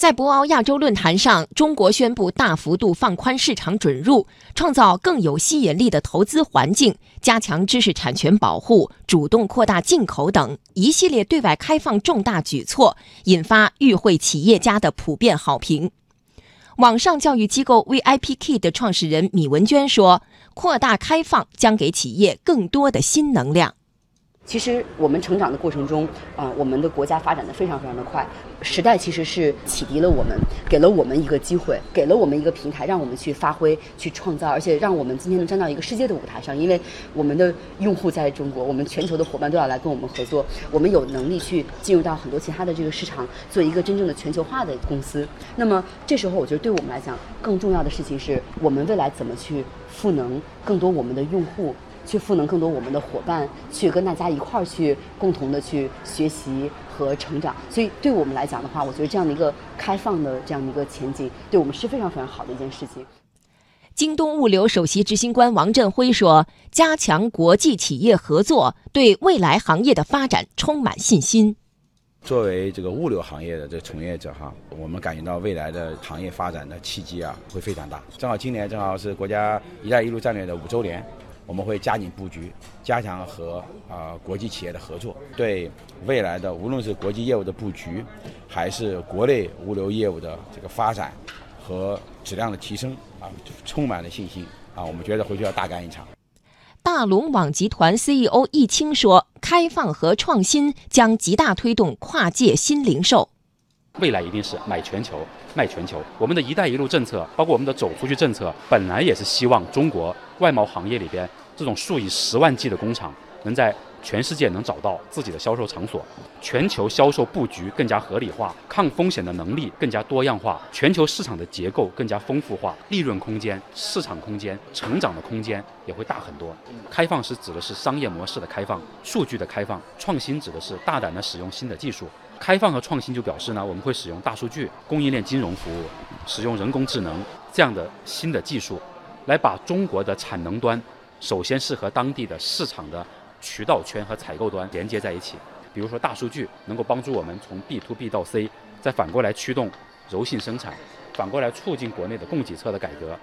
在博鳌亚洲论坛上，中国宣布大幅度放宽市场准入，创造更有吸引力的投资环境，加强知识产权保护，主动扩大进口等一系列对外开放重大举措，引发与会企业家的普遍好评。网上教育机构 VIPKid 的创始人米文娟说：“扩大开放将给企业更多的新能量。”其实我们成长的过程中，啊，我们的国家发展的非常非常的快。时代其实是启迪了我们，给了我们一个机会，给了我们一个平台，让我们去发挥、去创造，而且让我们今天能站到一个世界的舞台上。因为我们的用户在中国，我们全球的伙伴都要来跟我们合作，我们有能力去进入到很多其他的这个市场，做一个真正的全球化的公司。那么这时候，我觉得对我们来讲，更重要的事情是我们未来怎么去赋能更多我们的用户。去赋能更多我们的伙伴，去跟大家一块儿去共同的去学习和成长。所以对我们来讲的话，我觉得这样的一个开放的这样的一个前景，对我们是非常非常好的一件事情。京东物流首席执行官王振辉说：“加强国际企业合作，对未来行业的发展充满信心。作为这个物流行业的这从业者哈，我们感觉到未来的行业发展的契机啊会非常大。正好今年正好是国家‘一带一路’战略的五周年。”我们会加紧布局，加强和啊国际企业的合作，对未来的无论是国际业务的布局，还是国内物流业务的这个发展和质量的提升啊，充满了信心啊！我们觉得回去要大干一场。大龙网集团 CEO 易清说：“开放和创新将极大推动跨界新零售。”未来一定是买全球、卖全球。我们的一带一路政策，包括我们的走出去政策，本来也是希望中国外贸行业里边这种数以十万计的工厂，能在全世界能找到自己的销售场所，全球销售布局更加合理化，抗风险的能力更加多样化，全球市场的结构更加丰富化，利润空间、市场空间、成长的空间也会大很多。开放是指的是商业模式的开放、数据的开放，创新指的是大胆的使用新的技术。开放和创新就表示呢，我们会使用大数据、供应链金融服务，使用人工智能这样的新的技术，来把中国的产能端，首先是和当地的市场的渠道圈和采购端连接在一起。比如说大数据能够帮助我们从 B to B 到 C，再反过来驱动柔性生产，反过来促进国内的供给侧的改革。